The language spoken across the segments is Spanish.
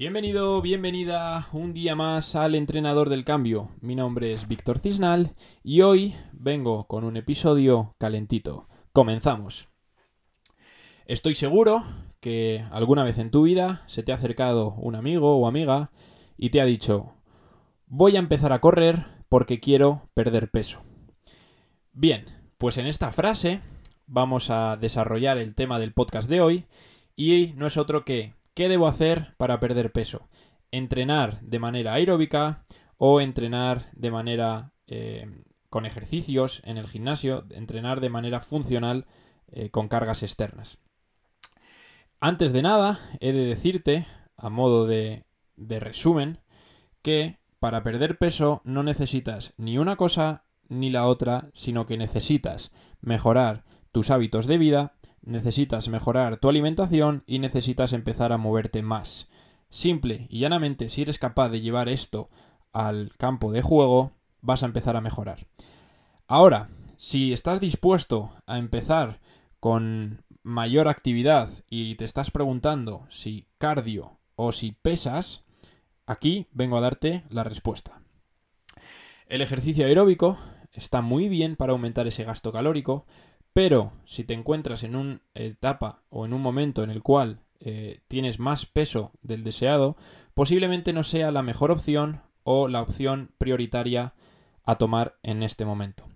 Bienvenido, bienvenida un día más al Entrenador del Cambio. Mi nombre es Víctor Cisnal y hoy vengo con un episodio calentito. Comenzamos. Estoy seguro que alguna vez en tu vida se te ha acercado un amigo o amiga y te ha dicho, voy a empezar a correr porque quiero perder peso. Bien, pues en esta frase vamos a desarrollar el tema del podcast de hoy y no es otro que ¿Qué debo hacer para perder peso? ¿Entrenar de manera aeróbica o entrenar de manera eh, con ejercicios en el gimnasio? ¿Entrenar de manera funcional eh, con cargas externas? Antes de nada, he de decirte, a modo de, de resumen, que para perder peso no necesitas ni una cosa ni la otra, sino que necesitas mejorar tus hábitos de vida necesitas mejorar tu alimentación y necesitas empezar a moverte más. Simple y llanamente, si eres capaz de llevar esto al campo de juego, vas a empezar a mejorar. Ahora, si estás dispuesto a empezar con mayor actividad y te estás preguntando si cardio o si pesas, aquí vengo a darte la respuesta. El ejercicio aeróbico está muy bien para aumentar ese gasto calórico, pero si te encuentras en una etapa o en un momento en el cual eh, tienes más peso del deseado, posiblemente no sea la mejor opción o la opción prioritaria a tomar en este momento.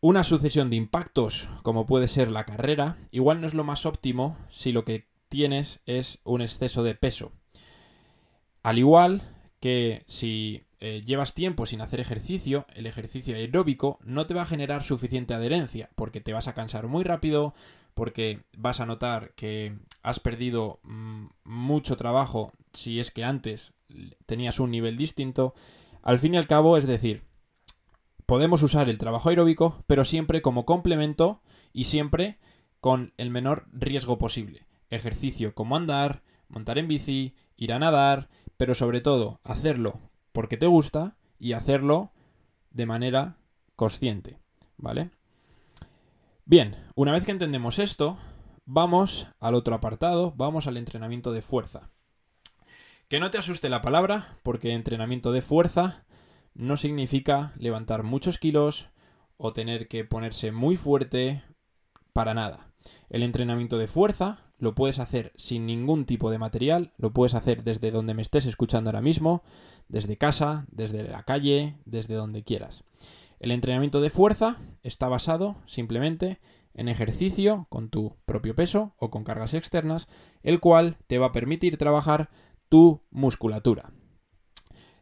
Una sucesión de impactos, como puede ser la carrera, igual no es lo más óptimo si lo que tienes es un exceso de peso. Al igual que si eh, llevas tiempo sin hacer ejercicio, el ejercicio aeróbico no te va a generar suficiente adherencia, porque te vas a cansar muy rápido, porque vas a notar que has perdido mm, mucho trabajo si es que antes tenías un nivel distinto. Al fin y al cabo, es decir, podemos usar el trabajo aeróbico, pero siempre como complemento y siempre con el menor riesgo posible. Ejercicio como andar, montar en bici, ir a nadar, pero sobre todo hacerlo porque te gusta y hacerlo de manera consciente, ¿vale? Bien, una vez que entendemos esto, vamos al otro apartado, vamos al entrenamiento de fuerza. Que no te asuste la palabra, porque entrenamiento de fuerza no significa levantar muchos kilos o tener que ponerse muy fuerte para nada. El entrenamiento de fuerza lo puedes hacer sin ningún tipo de material, lo puedes hacer desde donde me estés escuchando ahora mismo, desde casa, desde la calle, desde donde quieras. El entrenamiento de fuerza está basado simplemente en ejercicio con tu propio peso o con cargas externas, el cual te va a permitir trabajar tu musculatura.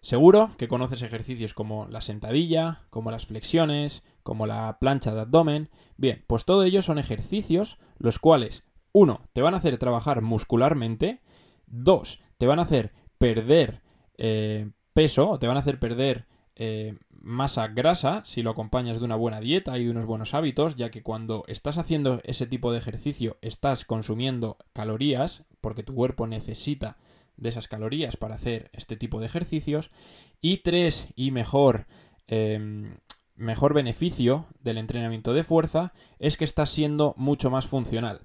Seguro que conoces ejercicios como la sentadilla, como las flexiones, como la plancha de abdomen. Bien, pues todo ello son ejercicios los cuales, uno, te van a hacer trabajar muscularmente, dos, te van a hacer perder eh, peso o te van a hacer perder eh, masa grasa si lo acompañas de una buena dieta y de unos buenos hábitos, ya que cuando estás haciendo ese tipo de ejercicio estás consumiendo calorías, porque tu cuerpo necesita de esas calorías para hacer este tipo de ejercicios. Y tres, y mejor, em, mejor beneficio del entrenamiento de fuerza, es que estás siendo mucho más funcional.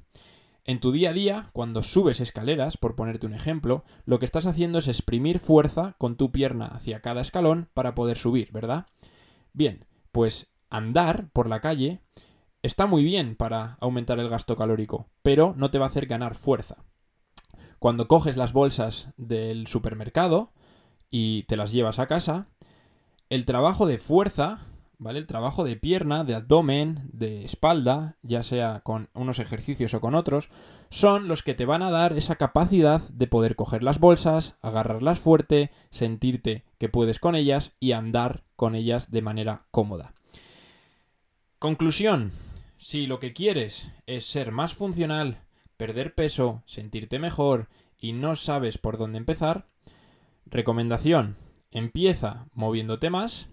En tu día a día, cuando subes escaleras, por ponerte un ejemplo, lo que estás haciendo es exprimir fuerza con tu pierna hacia cada escalón para poder subir, ¿verdad? Bien, pues andar por la calle está muy bien para aumentar el gasto calórico, pero no te va a hacer ganar fuerza. Cuando coges las bolsas del supermercado y te las llevas a casa, el trabajo de fuerza ¿vale? El trabajo de pierna, de abdomen, de espalda, ya sea con unos ejercicios o con otros, son los que te van a dar esa capacidad de poder coger las bolsas, agarrarlas fuerte, sentirte que puedes con ellas y andar con ellas de manera cómoda. Conclusión. Si lo que quieres es ser más funcional, perder peso, sentirte mejor y no sabes por dónde empezar, recomendación, empieza moviéndote más,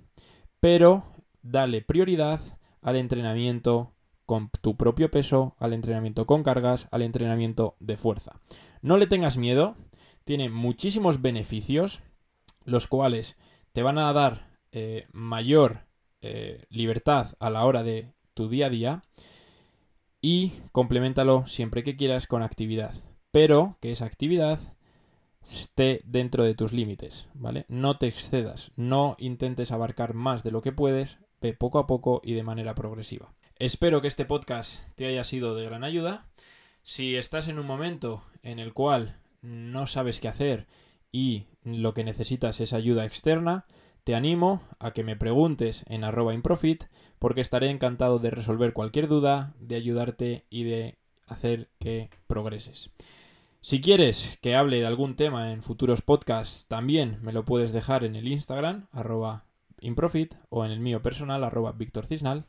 pero dale prioridad al entrenamiento con tu propio peso, al entrenamiento con cargas, al entrenamiento de fuerza. No le tengas miedo, tiene muchísimos beneficios, los cuales te van a dar eh, mayor eh, libertad a la hora de tu día a día y complementalo siempre que quieras con actividad, pero que esa actividad esté dentro de tus límites, ¿vale? No te excedas, no intentes abarcar más de lo que puedes, poco a poco y de manera progresiva. Espero que este podcast te haya sido de gran ayuda. Si estás en un momento en el cual no sabes qué hacer y lo que necesitas es ayuda externa, te animo a que me preguntes en arroba improfit porque estaré encantado de resolver cualquier duda, de ayudarte y de hacer que progreses. Si quieres que hable de algún tema en futuros podcasts, también me lo puedes dejar en el Instagram, arroba improfit, o en el mío personal, arroba victorcisnal.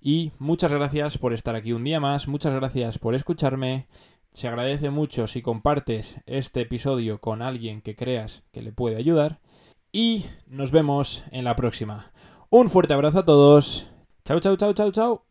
Y muchas gracias por estar aquí un día más, muchas gracias por escucharme. Se agradece mucho si compartes este episodio con alguien que creas que le puede ayudar. Y nos vemos en la próxima. Un fuerte abrazo a todos. Chao, chao, chao, chao, chao.